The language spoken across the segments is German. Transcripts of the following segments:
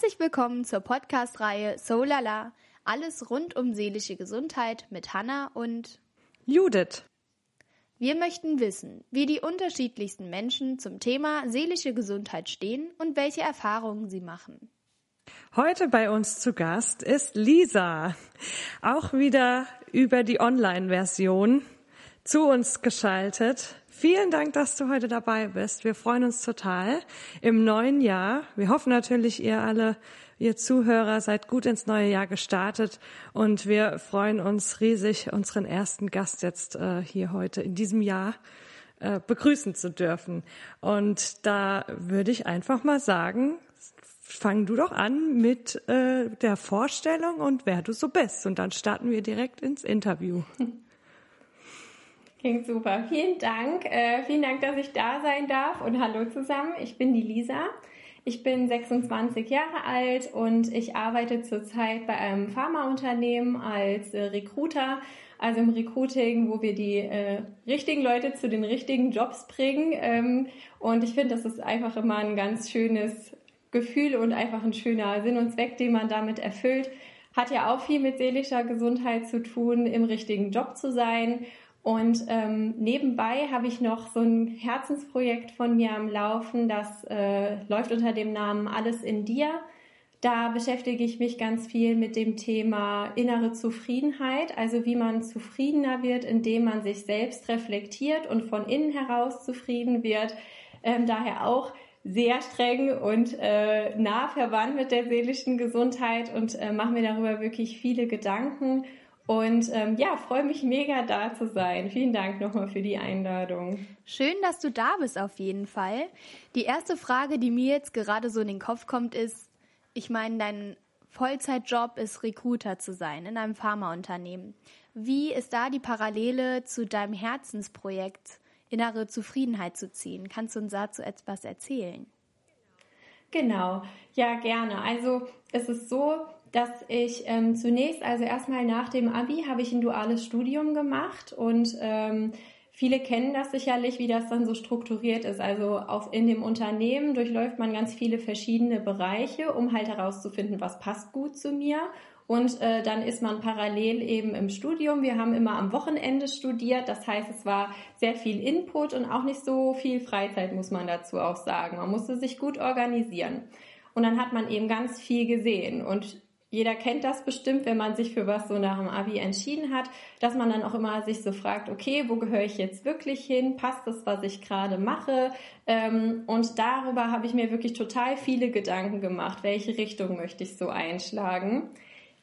Herzlich willkommen zur Podcast-Reihe Solala. Alles rund um seelische Gesundheit mit Hanna und Judith. Wir möchten wissen, wie die unterschiedlichsten Menschen zum Thema seelische Gesundheit stehen und welche Erfahrungen sie machen. Heute bei uns zu Gast ist Lisa, auch wieder über die Online-Version zu uns geschaltet. Vielen Dank, dass du heute dabei bist. Wir freuen uns total im neuen Jahr. Wir hoffen natürlich, ihr alle, ihr Zuhörer, seid gut ins neue Jahr gestartet und wir freuen uns riesig, unseren ersten Gast jetzt äh, hier heute in diesem Jahr äh, begrüßen zu dürfen. Und da würde ich einfach mal sagen, fang du doch an mit äh, der Vorstellung und wer du so bist. Und dann starten wir direkt ins Interview. Klingt super. Vielen Dank. Äh, vielen Dank, dass ich da sein darf. Und hallo zusammen. Ich bin die Lisa. Ich bin 26 Jahre alt und ich arbeite zurzeit bei einem Pharmaunternehmen als äh, Recruiter, also im Recruiting, wo wir die äh, richtigen Leute zu den richtigen Jobs bringen. Ähm, und ich finde, das ist einfach immer ein ganz schönes Gefühl und einfach ein schöner Sinn und Zweck, den man damit erfüllt. Hat ja auch viel mit seelischer Gesundheit zu tun, im richtigen Job zu sein und ähm, nebenbei habe ich noch so ein Herzensprojekt von mir am Laufen, das äh, läuft unter dem Namen Alles in dir. Da beschäftige ich mich ganz viel mit dem Thema innere Zufriedenheit, also wie man zufriedener wird, indem man sich selbst reflektiert und von innen heraus zufrieden wird. Ähm, daher auch sehr streng und äh, nah verwandt mit der seelischen Gesundheit und äh, mache mir darüber wirklich viele Gedanken und ähm, ja, freue mich mega da zu sein. Vielen Dank nochmal für die Einladung. Schön, dass du da bist auf jeden Fall. Die erste Frage, die mir jetzt gerade so in den Kopf kommt, ist, ich meine, dein Vollzeitjob ist Recruiter zu sein in einem Pharmaunternehmen. Wie ist da die Parallele zu deinem Herzensprojekt, innere Zufriedenheit zu ziehen? Kannst du uns dazu etwas erzählen? Genau, ja gerne. Also es ist so, dass ich ähm, zunächst, also erstmal nach dem Abi, habe ich ein duales Studium gemacht und ähm, viele kennen das sicherlich, wie das dann so strukturiert ist. Also auf, in dem Unternehmen durchläuft man ganz viele verschiedene Bereiche, um halt herauszufinden, was passt gut zu mir. Und äh, dann ist man parallel eben im Studium. Wir haben immer am Wochenende studiert. Das heißt, es war sehr viel Input und auch nicht so viel Freizeit, muss man dazu auch sagen. Man musste sich gut organisieren. Und dann hat man eben ganz viel gesehen. Und jeder kennt das bestimmt, wenn man sich für was so nach dem Abi entschieden hat, dass man dann auch immer sich so fragt, okay, wo gehöre ich jetzt wirklich hin? Passt das, was ich gerade mache? Ähm, und darüber habe ich mir wirklich total viele Gedanken gemacht. Welche Richtung möchte ich so einschlagen?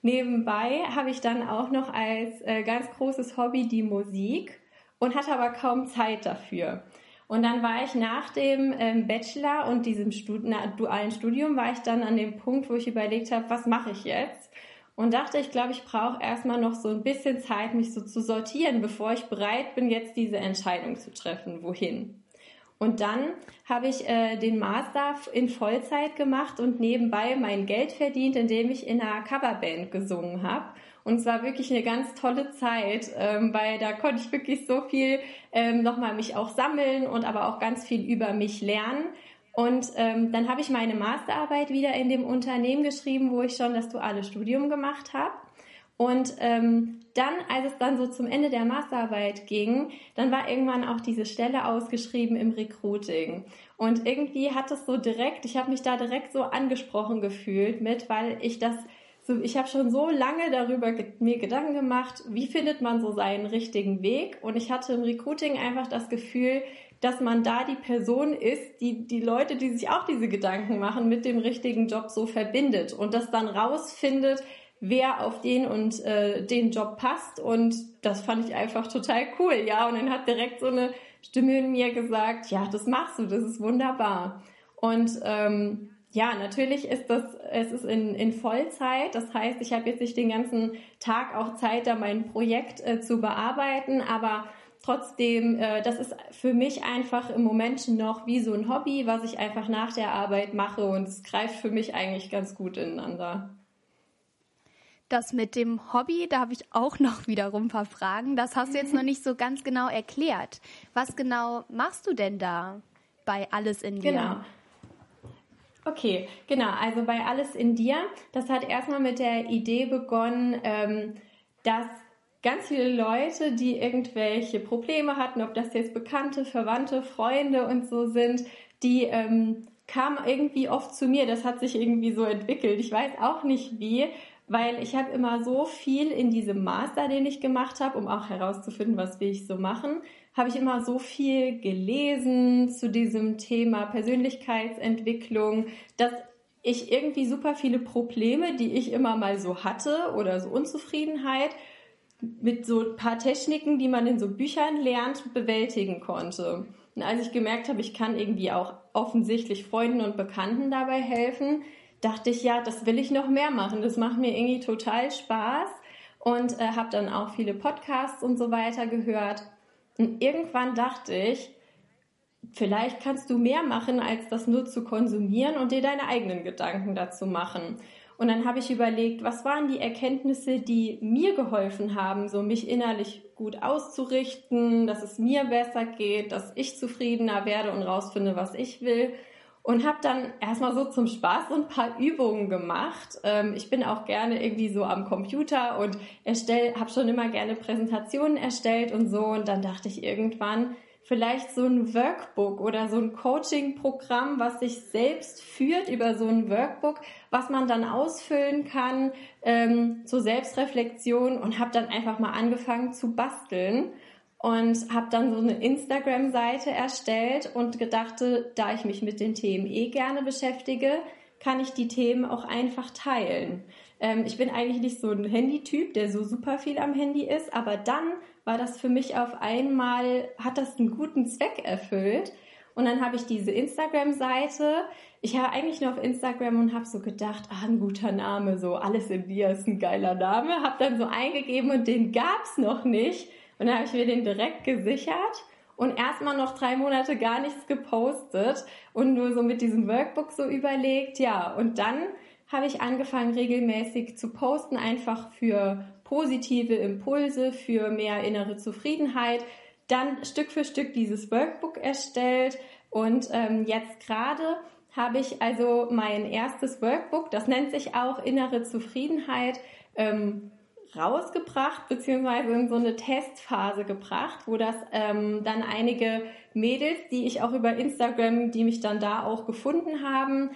Nebenbei habe ich dann auch noch als äh, ganz großes Hobby die Musik und hatte aber kaum Zeit dafür. Und dann war ich nach dem ähm, Bachelor und diesem Stud na, dualen Studium, war ich dann an dem Punkt, wo ich überlegt habe, was mache ich jetzt? Und dachte, ich glaube, ich brauche erstmal noch so ein bisschen Zeit, mich so zu sortieren, bevor ich bereit bin, jetzt diese Entscheidung zu treffen, wohin. Und dann habe ich äh, den Master in Vollzeit gemacht und nebenbei mein Geld verdient, indem ich in einer Coverband gesungen habe. Und es war wirklich eine ganz tolle Zeit, ähm, weil da konnte ich wirklich so viel ähm, nochmal mich auch sammeln und aber auch ganz viel über mich lernen. Und ähm, dann habe ich meine Masterarbeit wieder in dem Unternehmen geschrieben, wo ich schon das duale Studium gemacht habe. Und ähm, dann, als es dann so zum Ende der Masterarbeit ging, dann war irgendwann auch diese Stelle ausgeschrieben im Recruiting. Und irgendwie hat es so direkt, ich habe mich da direkt so angesprochen gefühlt mit, weil ich das ich habe schon so lange darüber ge mir Gedanken gemacht, wie findet man so seinen richtigen Weg. Und ich hatte im Recruiting einfach das Gefühl, dass man da die Person ist, die die Leute, die sich auch diese Gedanken machen, mit dem richtigen Job so verbindet und das dann rausfindet, wer auf den und äh, den Job passt. Und das fand ich einfach total cool, ja. Und dann hat direkt so eine Stimme in mir gesagt, ja, das machst du, das ist wunderbar. Und ähm, ja, natürlich ist das, es ist in, in Vollzeit. Das heißt, ich habe jetzt nicht den ganzen Tag auch Zeit, da mein Projekt äh, zu bearbeiten, aber trotzdem, äh, das ist für mich einfach im Moment noch wie so ein Hobby, was ich einfach nach der Arbeit mache und es greift für mich eigentlich ganz gut ineinander. Das mit dem Hobby, da habe ich auch noch wiederum ein paar Fragen. Das hast du jetzt noch nicht so ganz genau erklärt. Was genau machst du denn da bei Alles in dir? Genau. Okay, genau. Also bei Alles in dir, das hat erstmal mit der Idee begonnen, ähm, dass ganz viele Leute, die irgendwelche Probleme hatten, ob das jetzt Bekannte, Verwandte, Freunde und so sind, die ähm, kamen irgendwie oft zu mir. Das hat sich irgendwie so entwickelt. Ich weiß auch nicht wie, weil ich habe immer so viel in diesem Master, den ich gemacht habe, um auch herauszufinden, was will ich so machen, habe ich immer so viel gelesen zu diesem Thema Persönlichkeitsentwicklung, dass ich irgendwie super viele Probleme, die ich immer mal so hatte oder so Unzufriedenheit mit so ein paar Techniken, die man in so Büchern lernt, bewältigen konnte. Und als ich gemerkt habe, ich kann irgendwie auch offensichtlich Freunden und Bekannten dabei helfen, dachte ich, ja, das will ich noch mehr machen. Das macht mir irgendwie total Spaß und äh, habe dann auch viele Podcasts und so weiter gehört. Und irgendwann dachte ich, vielleicht kannst du mehr machen, als das nur zu konsumieren und dir deine eigenen Gedanken dazu machen. Und dann habe ich überlegt, was waren die Erkenntnisse, die mir geholfen haben, so mich innerlich gut auszurichten, dass es mir besser geht, dass ich zufriedener werde und rausfinde, was ich will und habe dann erstmal so zum Spaß so ein paar Übungen gemacht. Ähm, ich bin auch gerne irgendwie so am Computer und erstell, habe schon immer gerne Präsentationen erstellt und so. Und dann dachte ich irgendwann, vielleicht so ein Workbook oder so ein Coaching-Programm, was sich selbst führt über so ein Workbook, was man dann ausfüllen kann ähm, zur Selbstreflexion und habe dann einfach mal angefangen zu basteln und habe dann so eine Instagram-Seite erstellt und gedachte, da ich mich mit den Themen eh gerne beschäftige, kann ich die Themen auch einfach teilen. Ähm, ich bin eigentlich nicht so ein Handytyp, der so super viel am Handy ist, aber dann war das für mich auf einmal, hat das einen guten Zweck erfüllt. Und dann habe ich diese Instagram-Seite. Ich war eigentlich nur auf Instagram und habe so gedacht, ah, ein guter Name, so alles in dir ist ein geiler Name. Habe dann so eingegeben und den gab's noch nicht. Und dann habe ich mir den direkt gesichert und erstmal noch drei Monate gar nichts gepostet und nur so mit diesem Workbook so überlegt, ja. Und dann habe ich angefangen regelmäßig zu posten, einfach für positive Impulse, für mehr innere Zufriedenheit. Dann Stück für Stück dieses Workbook erstellt und ähm, jetzt gerade habe ich also mein erstes Workbook, das nennt sich auch innere Zufriedenheit, ähm, rausgebracht, beziehungsweise in so eine Testphase gebracht, wo das ähm, dann einige Mädels, die ich auch über Instagram, die mich dann da auch gefunden haben,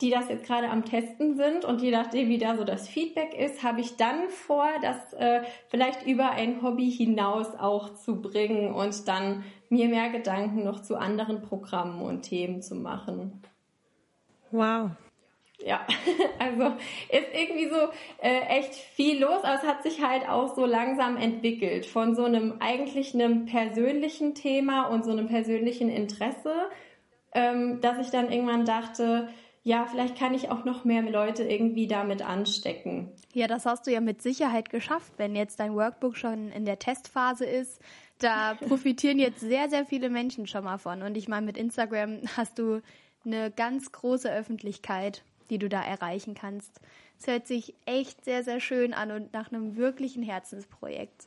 die das jetzt gerade am Testen sind und je nachdem, wie da so das Feedback ist, habe ich dann vor, das äh, vielleicht über ein Hobby hinaus auch zu bringen und dann mir mehr Gedanken noch zu anderen Programmen und Themen zu machen. Wow, ja, also ist irgendwie so äh, echt viel los, aber es hat sich halt auch so langsam entwickelt von so einem eigentlich einem persönlichen Thema und so einem persönlichen Interesse, ähm, dass ich dann irgendwann dachte, ja, vielleicht kann ich auch noch mehr Leute irgendwie damit anstecken. Ja, das hast du ja mit Sicherheit geschafft, wenn jetzt dein Workbook schon in der Testphase ist. Da profitieren jetzt sehr, sehr viele Menschen schon mal von. Und ich meine, mit Instagram hast du eine ganz große Öffentlichkeit die du da erreichen kannst. Es hört sich echt sehr, sehr schön an und nach einem wirklichen Herzensprojekt.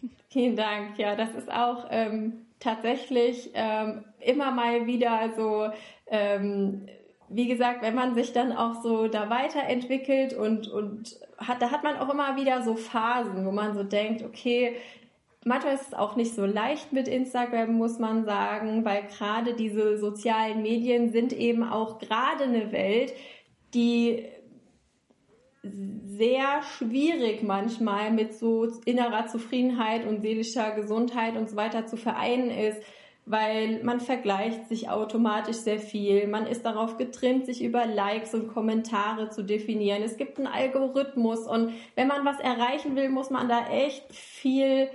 Vielen Dank. Ja, das ist auch ähm, tatsächlich ähm, immer mal wieder so, ähm, wie gesagt, wenn man sich dann auch so da weiterentwickelt und, und hat, da hat man auch immer wieder so Phasen, wo man so denkt, okay, Manchmal ist es auch nicht so leicht mit Instagram, muss man sagen, weil gerade diese sozialen Medien sind eben auch gerade eine Welt, die sehr schwierig manchmal mit so innerer Zufriedenheit und seelischer Gesundheit und so weiter zu vereinen ist, weil man vergleicht sich automatisch sehr viel. Man ist darauf getrimmt, sich über Likes und Kommentare zu definieren. Es gibt einen Algorithmus und wenn man was erreichen will, muss man da echt viel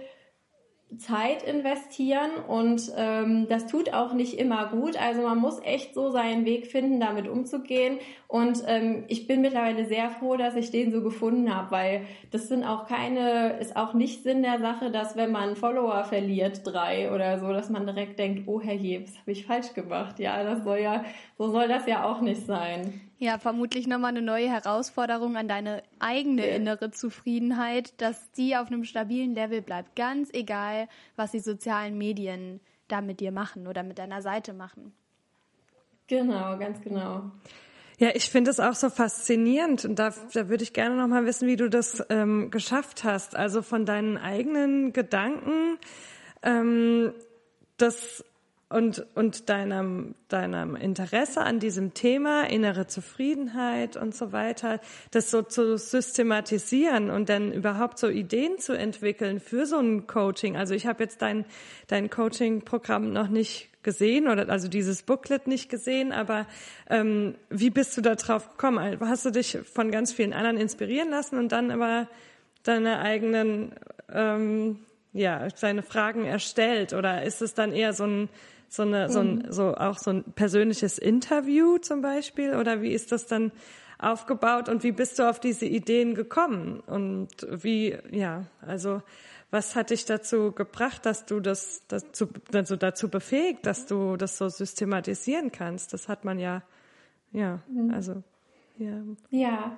Zeit investieren und ähm, das tut auch nicht immer gut. Also man muss echt so seinen Weg finden, damit umzugehen. Und ähm, ich bin mittlerweile sehr froh, dass ich den so gefunden habe, weil das sind auch keine, ist auch nicht Sinn der Sache, dass wenn man Follower verliert, drei oder so, dass man direkt denkt, oh Herr Jebs, habe ich falsch gemacht. Ja, das soll ja, so soll das ja auch nicht sein. Ja, vermutlich nochmal eine neue Herausforderung an deine eigene innere Zufriedenheit, dass die auf einem stabilen Level bleibt. Ganz egal, was die sozialen Medien da mit dir machen oder mit deiner Seite machen. Genau, ganz genau. Ja, ich finde es auch so faszinierend und da, da würde ich gerne noch mal wissen, wie du das ähm, geschafft hast. Also von deinen eigenen Gedanken, ähm, das und, und deinem, deinem Interesse an diesem Thema, innere Zufriedenheit und so weiter, das so zu systematisieren und dann überhaupt so Ideen zu entwickeln für so ein Coaching. Also ich habe jetzt dein, dein Coaching-Programm noch nicht gesehen oder also dieses Booklet nicht gesehen, aber ähm, wie bist du da drauf gekommen? Also hast du dich von ganz vielen anderen inspirieren lassen und dann aber deine eigenen ähm, ja, seine Fragen erstellt oder ist es dann eher so ein so eine, so ein, mhm. so auch so ein persönliches Interview zum Beispiel? Oder wie ist das dann aufgebaut und wie bist du auf diese Ideen gekommen? Und wie, ja, also was hat dich dazu gebracht, dass du das dazu, also dazu befähigt, dass du das so systematisieren kannst? Das hat man ja, ja, mhm. also, ja. Ja,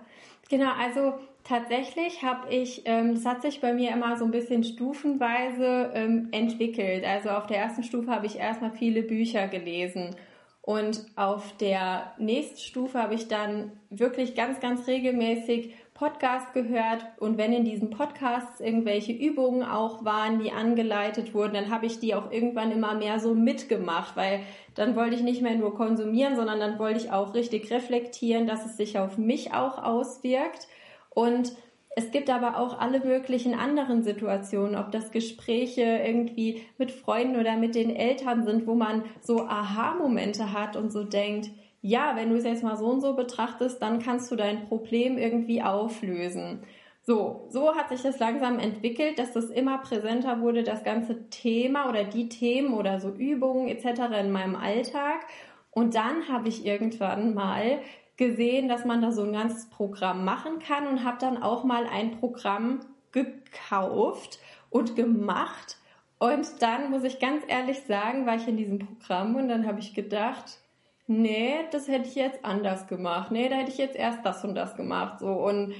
genau, also Tatsächlich habe ich, ähm, das hat sich bei mir immer so ein bisschen stufenweise ähm, entwickelt. Also auf der ersten Stufe habe ich erstmal viele Bücher gelesen und auf der nächsten Stufe habe ich dann wirklich ganz, ganz regelmäßig Podcasts gehört und wenn in diesen Podcasts irgendwelche Übungen auch waren, die angeleitet wurden, dann habe ich die auch irgendwann immer mehr so mitgemacht, weil dann wollte ich nicht mehr nur konsumieren, sondern dann wollte ich auch richtig reflektieren, dass es sich auf mich auch auswirkt. Und es gibt aber auch alle möglichen anderen Situationen, ob das Gespräche irgendwie mit Freunden oder mit den Eltern sind, wo man so Aha-Momente hat und so denkt, ja, wenn du es jetzt mal so und so betrachtest, dann kannst du dein Problem irgendwie auflösen. So, so hat sich das langsam entwickelt, dass das immer präsenter wurde, das ganze Thema oder die Themen oder so Übungen etc. in meinem Alltag. Und dann habe ich irgendwann mal gesehen, dass man da so ein ganzes Programm machen kann und habe dann auch mal ein Programm gekauft und gemacht. Und dann muss ich ganz ehrlich sagen, war ich in diesem Programm und dann habe ich gedacht, nee, das hätte ich jetzt anders gemacht. Nee, da hätte ich jetzt erst das und das gemacht. So und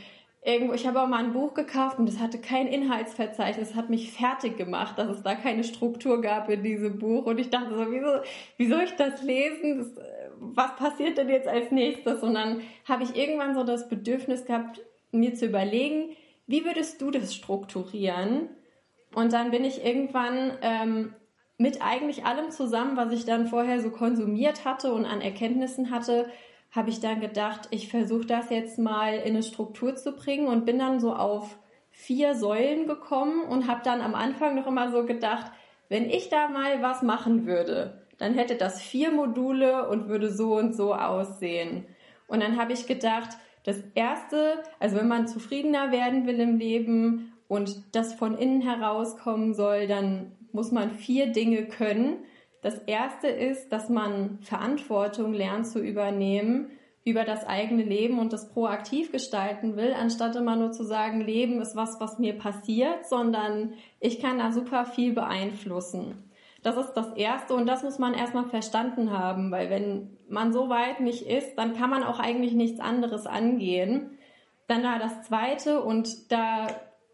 irgendwo, ich habe auch mal ein Buch gekauft und das hatte kein Inhaltsverzeichnis, hat mich fertig gemacht, dass es da keine Struktur gab in diesem Buch. Und ich dachte so, wieso, wie soll ich das lesen? Das, was passiert denn jetzt als nächstes? Und dann habe ich irgendwann so das Bedürfnis gehabt, mir zu überlegen, wie würdest du das strukturieren? Und dann bin ich irgendwann ähm, mit eigentlich allem zusammen, was ich dann vorher so konsumiert hatte und an Erkenntnissen hatte, habe ich dann gedacht, ich versuche das jetzt mal in eine Struktur zu bringen und bin dann so auf vier Säulen gekommen und habe dann am Anfang noch immer so gedacht, wenn ich da mal was machen würde, dann hätte das vier Module und würde so und so aussehen. Und dann habe ich gedacht, das erste, also wenn man zufriedener werden will im Leben und das von innen herauskommen soll, dann muss man vier Dinge können. Das erste ist, dass man Verantwortung lernt zu übernehmen über das eigene Leben und das proaktiv gestalten will, anstatt immer nur zu sagen, Leben ist was, was mir passiert, sondern ich kann da super viel beeinflussen. Das ist das Erste und das muss man erstmal verstanden haben, weil wenn man so weit nicht ist, dann kann man auch eigentlich nichts anderes angehen. Dann da das Zweite und da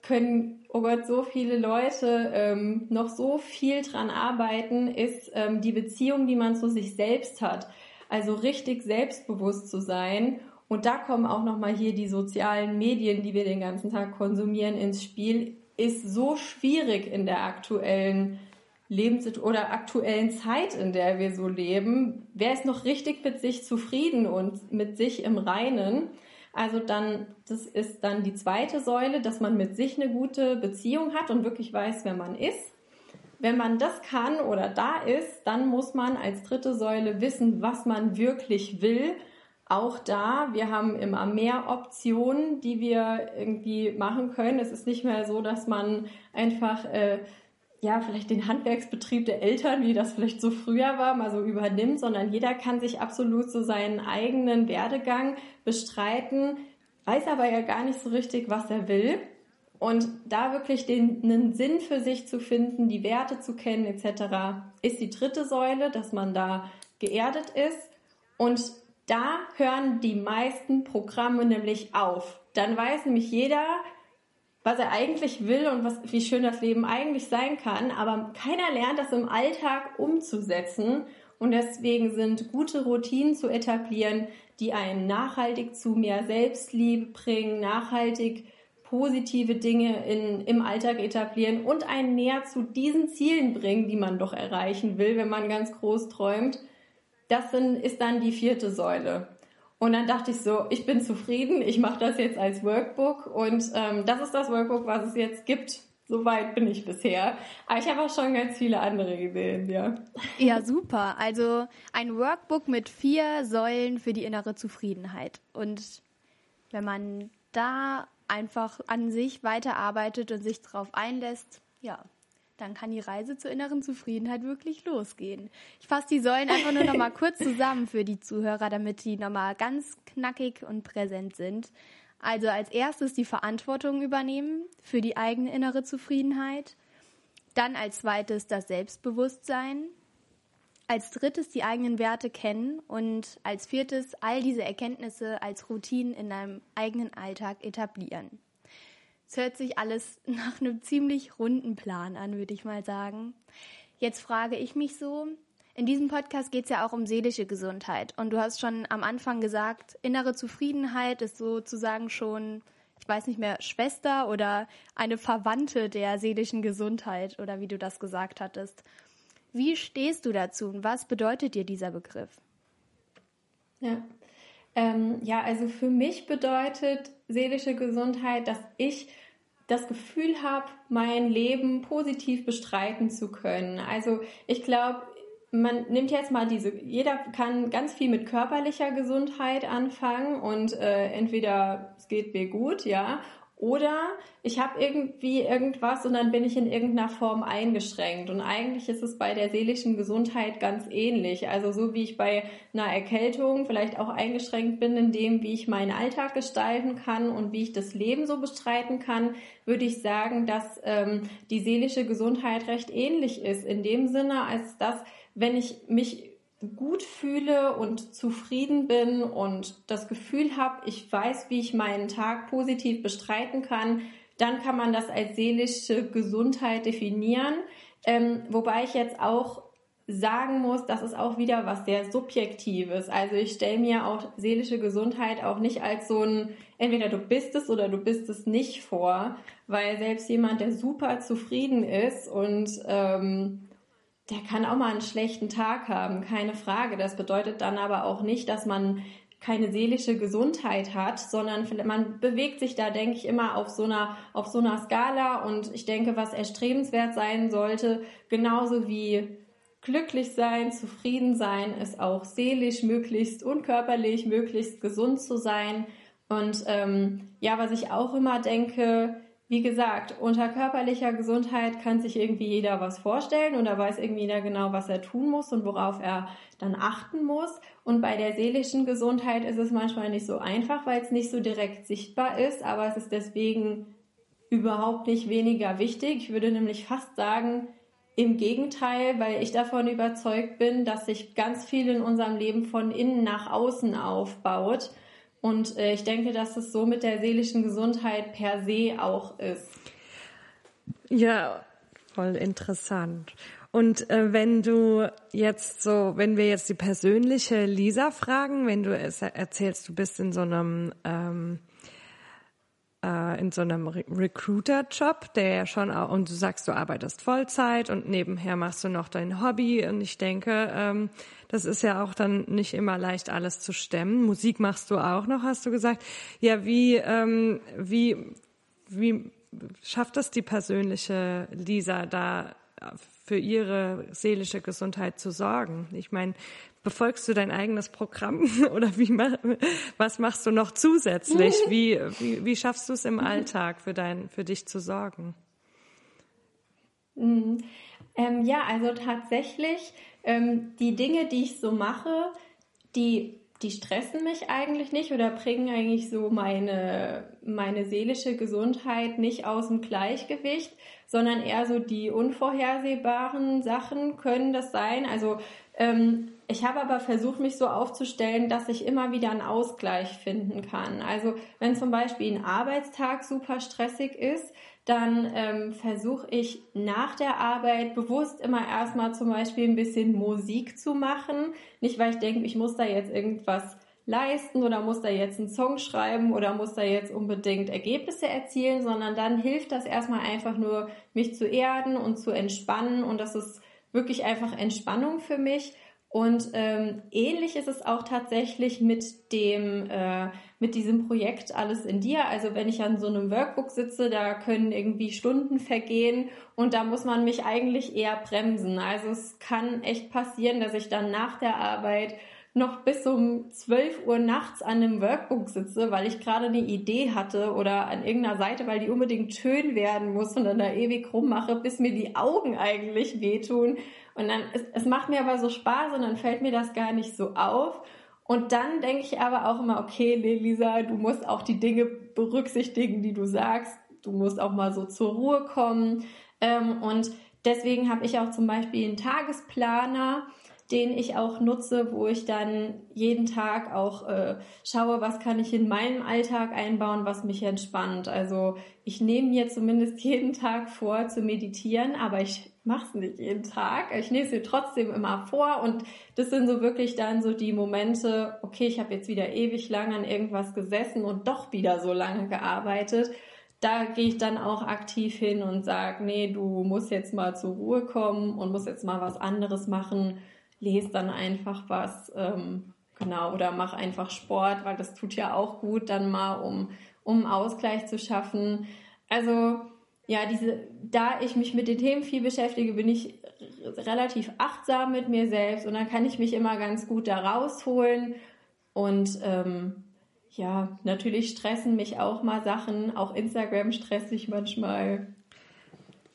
können, oh Gott, so viele Leute ähm, noch so viel dran arbeiten, ist ähm, die Beziehung, die man zu sich selbst hat. Also richtig selbstbewusst zu sein. Und da kommen auch nochmal hier die sozialen Medien, die wir den ganzen Tag konsumieren, ins Spiel. Ist so schwierig in der aktuellen Lebens- oder aktuellen Zeit, in der wir so leben, wer ist noch richtig mit sich zufrieden und mit sich im Reinen? Also dann, das ist dann die zweite Säule, dass man mit sich eine gute Beziehung hat und wirklich weiß, wer man ist. Wenn man das kann oder da ist, dann muss man als dritte Säule wissen, was man wirklich will. Auch da, wir haben immer mehr Optionen, die wir irgendwie machen können. Es ist nicht mehr so, dass man einfach äh, ja, vielleicht den Handwerksbetrieb der Eltern, wie das vielleicht so früher war, mal so übernimmt, sondern jeder kann sich absolut so seinen eigenen Werdegang bestreiten, weiß aber ja gar nicht so richtig, was er will. Und da wirklich den, einen Sinn für sich zu finden, die Werte zu kennen etc., ist die dritte Säule, dass man da geerdet ist. Und da hören die meisten Programme nämlich auf. Dann weiß nämlich jeder, was er eigentlich will und was, wie schön das Leben eigentlich sein kann, aber keiner lernt das im Alltag umzusetzen. Und deswegen sind gute Routinen zu etablieren, die einen nachhaltig zu mehr Selbstliebe bringen, nachhaltig positive Dinge in, im Alltag etablieren und einen näher zu diesen Zielen bringen, die man doch erreichen will, wenn man ganz groß träumt. Das sind, ist dann die vierte Säule. Und dann dachte ich so, ich bin zufrieden, ich mache das jetzt als Workbook und ähm, das ist das Workbook, was es jetzt gibt. Soweit bin ich bisher. Aber ich habe auch schon ganz viele andere Ideen, ja. Ja, super. Also ein Workbook mit vier Säulen für die innere Zufriedenheit. Und wenn man da einfach an sich weiterarbeitet und sich darauf einlässt, ja, dann kann die Reise zur inneren Zufriedenheit wirklich losgehen. Ich fasse die Säulen einfach nur noch mal kurz zusammen für die Zuhörer, damit die noch mal ganz knackig und präsent sind. Also als erstes die Verantwortung übernehmen für die eigene innere Zufriedenheit. Dann als zweites das Selbstbewusstsein. Als drittes die eigenen Werte kennen und als viertes all diese Erkenntnisse als Routinen in deinem eigenen Alltag etablieren. Es hört sich alles nach einem ziemlich runden Plan an, würde ich mal sagen. Jetzt frage ich mich so, in diesem Podcast geht es ja auch um seelische Gesundheit. Und du hast schon am Anfang gesagt, innere Zufriedenheit ist sozusagen schon, ich weiß nicht mehr, Schwester oder eine Verwandte der seelischen Gesundheit oder wie du das gesagt hattest. Wie stehst du dazu und was bedeutet dir dieser Begriff? Ja, ähm, ja, also für mich bedeutet seelische Gesundheit, dass ich das Gefühl habe, mein Leben positiv bestreiten zu können. Also ich glaube, man nimmt jetzt mal diese, jeder kann ganz viel mit körperlicher Gesundheit anfangen und äh, entweder es geht mir gut, ja, oder ich habe irgendwie irgendwas und dann bin ich in irgendeiner Form eingeschränkt. Und eigentlich ist es bei der seelischen Gesundheit ganz ähnlich. Also so wie ich bei einer Erkältung vielleicht auch eingeschränkt bin in dem, wie ich meinen Alltag gestalten kann und wie ich das Leben so bestreiten kann, würde ich sagen, dass ähm, die seelische Gesundheit recht ähnlich ist. In dem Sinne, als dass, wenn ich mich gut fühle und zufrieden bin und das Gefühl habe, ich weiß, wie ich meinen Tag positiv bestreiten kann, dann kann man das als seelische Gesundheit definieren. Ähm, wobei ich jetzt auch sagen muss, das ist auch wieder was sehr Subjektives. Also ich stelle mir auch seelische Gesundheit auch nicht als so ein, entweder du bist es oder du bist es nicht vor, weil selbst jemand, der super zufrieden ist und ähm, der kann auch mal einen schlechten Tag haben, keine Frage. Das bedeutet dann aber auch nicht, dass man keine seelische Gesundheit hat, sondern man bewegt sich da, denke ich, immer auf so einer, auf so einer Skala und ich denke, was erstrebenswert sein sollte, genauso wie glücklich sein, zufrieden sein, ist auch seelisch möglichst und körperlich möglichst gesund zu sein. Und ähm, ja, was ich auch immer denke, wie gesagt, unter körperlicher Gesundheit kann sich irgendwie jeder was vorstellen und da weiß irgendwie jeder genau, was er tun muss und worauf er dann achten muss. Und bei der seelischen Gesundheit ist es manchmal nicht so einfach, weil es nicht so direkt sichtbar ist, aber es ist deswegen überhaupt nicht weniger wichtig. Ich würde nämlich fast sagen, im Gegenteil, weil ich davon überzeugt bin, dass sich ganz viel in unserem Leben von innen nach außen aufbaut und äh, ich denke, dass es so mit der seelischen Gesundheit per se auch ist. Ja, voll interessant. Und äh, wenn du jetzt so, wenn wir jetzt die persönliche Lisa fragen, wenn du es erzählst, du bist in so einem ähm, äh, in so einem Re Recruiter-Job, der ja schon auch, und du sagst, du arbeitest Vollzeit und nebenher machst du noch dein Hobby. Und ich denke, ähm, das ist ja auch dann nicht immer leicht, alles zu stemmen. Musik machst du auch noch, hast du gesagt. Ja, wie, ähm, wie, wie schafft es die persönliche Lisa da für ihre seelische Gesundheit zu sorgen? Ich meine, befolgst du dein eigenes Programm oder wie was machst du noch zusätzlich? Wie, wie, wie schaffst du es im Alltag für dein für dich zu sorgen? Mhm. Ähm, ja, also tatsächlich ähm, die Dinge, die ich so mache, die die stressen mich eigentlich nicht oder bringen eigentlich so meine, meine seelische Gesundheit nicht aus dem Gleichgewicht, sondern eher so die unvorhersehbaren Sachen können das sein. Also ähm, ich habe aber versucht, mich so aufzustellen, dass ich immer wieder einen Ausgleich finden kann. Also wenn zum Beispiel ein Arbeitstag super stressig ist, dann ähm, versuche ich nach der Arbeit bewusst immer erstmal zum Beispiel ein bisschen Musik zu machen. Nicht, weil ich denke, ich muss da jetzt irgendwas leisten oder muss da jetzt einen Song schreiben oder muss da jetzt unbedingt Ergebnisse erzielen, sondern dann hilft das erstmal einfach nur, mich zu erden und zu entspannen und das ist wirklich einfach Entspannung für mich. Und ähm, ähnlich ist es auch tatsächlich mit dem äh, mit diesem Projekt alles in dir. Also wenn ich an so einem Workbook sitze, da können irgendwie Stunden vergehen und da muss man mich eigentlich eher bremsen. Also es kann echt passieren, dass ich dann nach der Arbeit noch bis um 12 Uhr nachts an einem Workbook sitze, weil ich gerade eine Idee hatte oder an irgendeiner Seite, weil die unbedingt schön werden muss und dann da ewig rummache, bis mir die Augen eigentlich wehtun. Und dann, es, es macht mir aber so Spaß und dann fällt mir das gar nicht so auf. Und dann denke ich aber auch immer, okay, nee, Lisa, du musst auch die Dinge berücksichtigen, die du sagst. Du musst auch mal so zur Ruhe kommen. Ähm, und deswegen habe ich auch zum Beispiel einen Tagesplaner, den ich auch nutze, wo ich dann jeden Tag auch äh, schaue, was kann ich in meinem Alltag einbauen, was mich entspannt. Also ich nehme mir zumindest jeden Tag vor zu meditieren, aber ich mache es nicht jeden Tag. Ich nehme es mir trotzdem immer vor und das sind so wirklich dann so die Momente, okay, ich habe jetzt wieder ewig lang an irgendwas gesessen und doch wieder so lange gearbeitet da gehe ich dann auch aktiv hin und sage, nee, du musst jetzt mal zur Ruhe kommen und musst jetzt mal was anderes machen lese dann einfach was, ähm, genau, oder mach einfach Sport, weil das tut ja auch gut, dann mal, um, um Ausgleich zu schaffen. Also, ja, diese, da ich mich mit den Themen viel beschäftige, bin ich relativ achtsam mit mir selbst und dann kann ich mich immer ganz gut da rausholen und ähm, ja, natürlich stressen mich auch mal Sachen. Auch Instagram stresst mich manchmal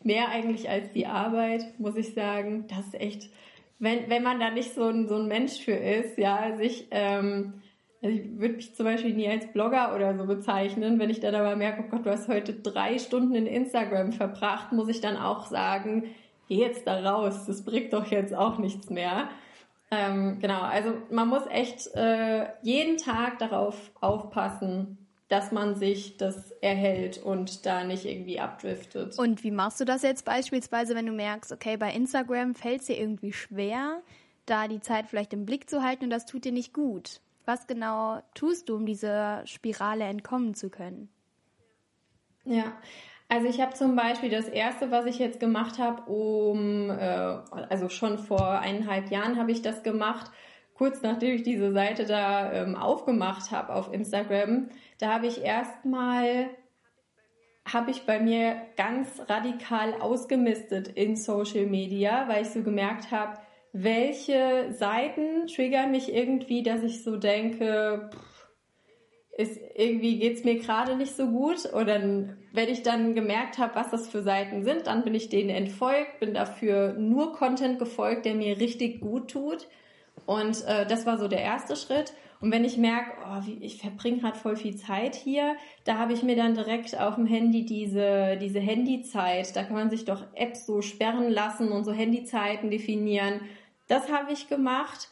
mehr eigentlich als die Arbeit, muss ich sagen. Das ist echt, wenn, wenn man da nicht so ein, so ein Mensch für ist, ja, sich, ähm, also ich würde mich zum Beispiel nie als Blogger oder so bezeichnen. Wenn ich dann aber merke, oh Gott, du hast heute drei Stunden in Instagram verbracht, muss ich dann auch sagen, geh jetzt da raus, das bringt doch jetzt auch nichts mehr. Ähm, genau, also man muss echt äh, jeden Tag darauf aufpassen, dass man sich das erhält und da nicht irgendwie abdriftet. Und wie machst du das jetzt beispielsweise, wenn du merkst, okay, bei Instagram fällt es dir irgendwie schwer, da die Zeit vielleicht im Blick zu halten und das tut dir nicht gut? Was genau tust du, um dieser Spirale entkommen zu können? Ja, also ich habe zum Beispiel das erste, was ich jetzt gemacht habe, um, äh, also schon vor eineinhalb Jahren habe ich das gemacht, kurz nachdem ich diese Seite da ähm, aufgemacht habe auf Instagram, da habe ich erstmal habe ich bei mir ganz radikal ausgemistet in Social Media, weil ich so gemerkt habe, welche Seiten triggern mich irgendwie, dass ich so denke, pff, ist, irgendwie geht's mir gerade nicht so gut. Oder wenn ich dann gemerkt habe, was das für Seiten sind, dann bin ich denen entfolgt, bin dafür nur Content gefolgt, der mir richtig gut tut. Und äh, das war so der erste Schritt. Und wenn ich merke, oh, ich verbringe gerade voll viel Zeit hier, da habe ich mir dann direkt auf dem Handy diese, diese Handyzeit, da kann man sich doch Apps so sperren lassen und so Handyzeiten definieren. Das habe ich gemacht.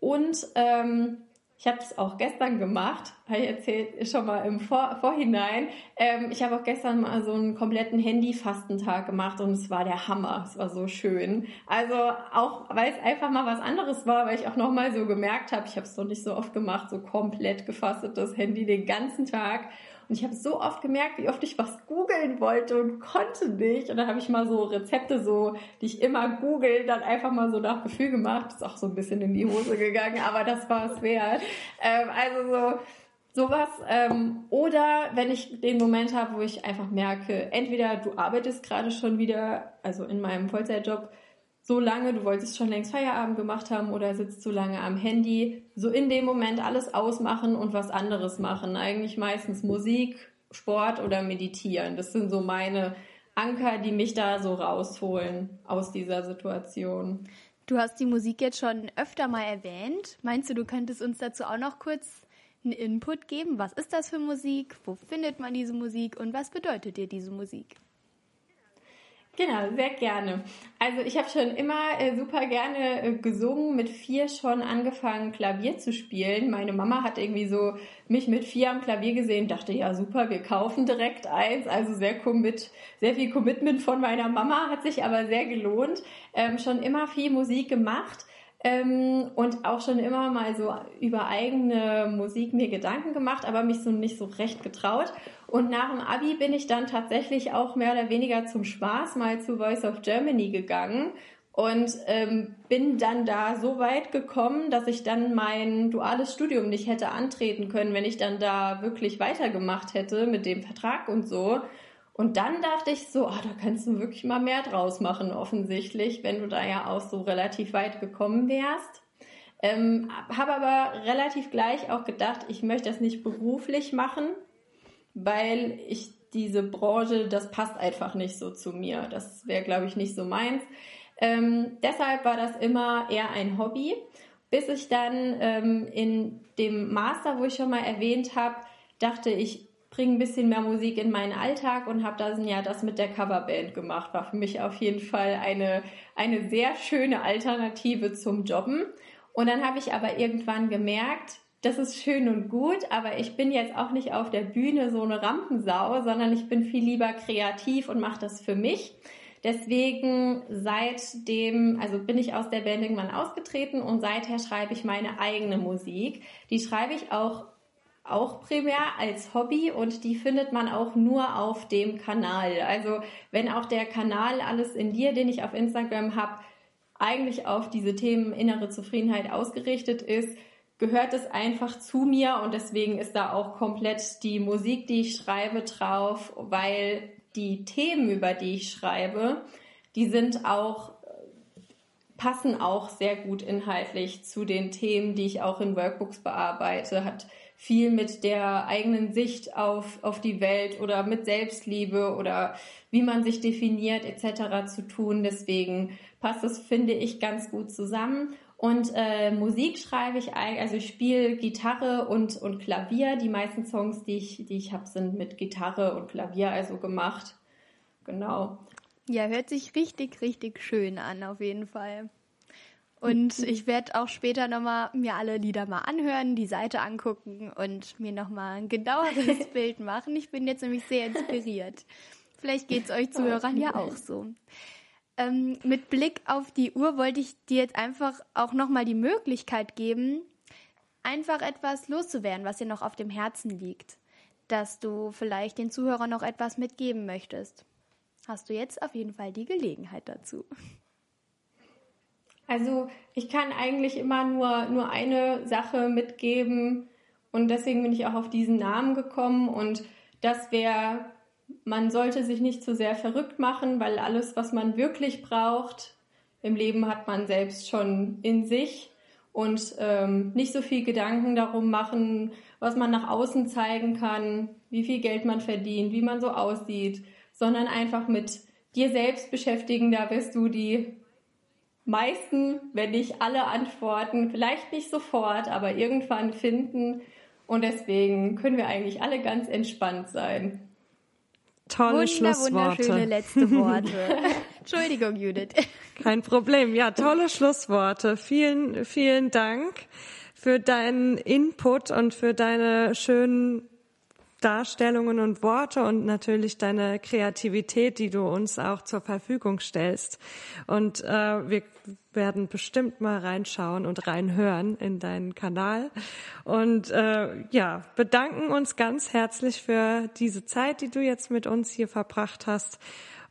Und ähm, ich habe es auch gestern gemacht, habe ich erzählt schon mal im Vor Vorhinein. Ähm, ich habe auch gestern mal so einen kompletten Handyfastentag gemacht und es war der Hammer. Es war so schön. Also auch, weil es einfach mal was anderes war, weil ich auch noch mal so gemerkt habe, ich habe es noch nicht so oft gemacht, so komplett gefastet das Handy den ganzen Tag. Und ich habe so oft gemerkt, wie oft ich was googeln wollte und konnte nicht. Und dann habe ich mal so Rezepte, so, die ich immer google, dann einfach mal so nach Gefühl gemacht. Ist auch so ein bisschen in die Hose gegangen, aber das war es wert. Ähm, also so sowas. Ähm, oder wenn ich den Moment habe, wo ich einfach merke, entweder du arbeitest gerade schon wieder, also in meinem Vollzeitjob, so lange, du wolltest schon längst Feierabend gemacht haben oder sitzt so lange am Handy, so in dem Moment alles ausmachen und was anderes machen. Eigentlich meistens Musik, Sport oder meditieren. Das sind so meine Anker, die mich da so rausholen aus dieser Situation. Du hast die Musik jetzt schon öfter mal erwähnt. Meinst du, du könntest uns dazu auch noch kurz einen Input geben? Was ist das für Musik? Wo findet man diese Musik und was bedeutet dir diese Musik? Genau, sehr gerne. Also ich habe schon immer äh, super gerne äh, gesungen, mit vier schon angefangen Klavier zu spielen. Meine Mama hat irgendwie so mich mit vier am Klavier gesehen, dachte ja super, wir kaufen direkt eins. Also sehr commit, sehr viel Commitment von meiner Mama, hat sich aber sehr gelohnt. Ähm, schon immer viel Musik gemacht. Ähm, und auch schon immer mal so über eigene Musik mir Gedanken gemacht, aber mich so nicht so recht getraut. Und nach dem Abi bin ich dann tatsächlich auch mehr oder weniger zum Spaß mal zu Voice of Germany gegangen und ähm, bin dann da so weit gekommen, dass ich dann mein duales Studium nicht hätte antreten können, wenn ich dann da wirklich weitergemacht hätte mit dem Vertrag und so. Und dann dachte ich so, ah, da kannst du wirklich mal mehr draus machen, offensichtlich, wenn du da ja auch so relativ weit gekommen wärst. Ähm, habe aber relativ gleich auch gedacht, ich möchte das nicht beruflich machen, weil ich diese Branche, das passt einfach nicht so zu mir. Das wäre, glaube ich, nicht so meins. Ähm, deshalb war das immer eher ein Hobby, bis ich dann ähm, in dem Master, wo ich schon mal erwähnt habe, dachte ich, bringe ein bisschen mehr Musik in meinen Alltag und habe dann ja das mit der Coverband gemacht. War für mich auf jeden Fall eine, eine sehr schöne Alternative zum Jobben. Und dann habe ich aber irgendwann gemerkt, das ist schön und gut, aber ich bin jetzt auch nicht auf der Bühne so eine Rampensau, sondern ich bin viel lieber kreativ und mache das für mich. Deswegen seitdem, also bin ich aus der Band irgendwann ausgetreten und seither schreibe ich meine eigene Musik. Die schreibe ich auch auch primär als Hobby und die findet man auch nur auf dem Kanal. Also wenn auch der Kanal Alles in dir, den ich auf Instagram habe, eigentlich auf diese Themen innere Zufriedenheit ausgerichtet ist, gehört es einfach zu mir und deswegen ist da auch komplett die Musik, die ich schreibe, drauf, weil die Themen, über die ich schreibe, die sind auch passen auch sehr gut inhaltlich zu den Themen, die ich auch in Workbooks bearbeite, hat viel mit der eigenen Sicht auf, auf die Welt oder mit Selbstliebe oder wie man sich definiert etc. zu tun. Deswegen passt es, finde ich, ganz gut zusammen. Und äh, Musik schreibe ich, also ich spiele Gitarre und, und Klavier. Die meisten Songs, die ich, die ich habe, sind mit Gitarre und Klavier also gemacht. Genau. Ja, hört sich richtig, richtig schön an, auf jeden Fall. Und ich werde auch später nochmal mir alle Lieder mal anhören, die Seite angucken und mir nochmal ein genaueres Bild machen. Ich bin jetzt nämlich sehr inspiriert. Vielleicht geht es euch Zuhörern ja auch so. Ähm, mit Blick auf die Uhr wollte ich dir jetzt einfach auch nochmal die Möglichkeit geben, einfach etwas loszuwerden, was dir noch auf dem Herzen liegt, dass du vielleicht den Zuhörern noch etwas mitgeben möchtest. Hast du jetzt auf jeden Fall die Gelegenheit dazu. Also ich kann eigentlich immer nur, nur eine Sache mitgeben und deswegen bin ich auch auf diesen Namen gekommen und das wäre man sollte sich nicht zu sehr verrückt machen, weil alles, was man wirklich braucht im Leben, hat man selbst schon in sich und ähm, nicht so viel Gedanken darum machen, was man nach außen zeigen kann, wie viel Geld man verdient, wie man so aussieht, sondern einfach mit dir selbst beschäftigen. Da wirst du die meisten, wenn nicht alle Antworten, vielleicht nicht sofort, aber irgendwann finden. Und deswegen können wir eigentlich alle ganz entspannt sein. Tolle Wunder, Schlussworte. Wunderschöne letzte Worte. Entschuldigung, Judith. Kein Problem. Ja, tolle Schlussworte. Vielen, vielen Dank für deinen Input und für deine schönen Darstellungen und Worte und natürlich deine Kreativität, die du uns auch zur Verfügung stellst. Und äh, wir werden bestimmt mal reinschauen und reinhören in deinen Kanal. Und äh, ja, bedanken uns ganz herzlich für diese Zeit, die du jetzt mit uns hier verbracht hast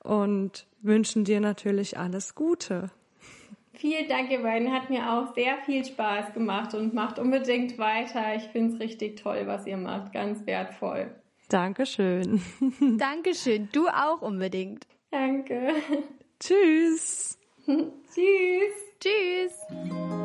und wünschen dir natürlich alles Gute. Vielen Dank, ihr beiden. Hat mir auch sehr viel Spaß gemacht und macht unbedingt weiter. Ich finde es richtig toll, was ihr macht. Ganz wertvoll. Dankeschön. Dankeschön. Du auch unbedingt. Danke. Tschüss. Tschüss. Tschüss.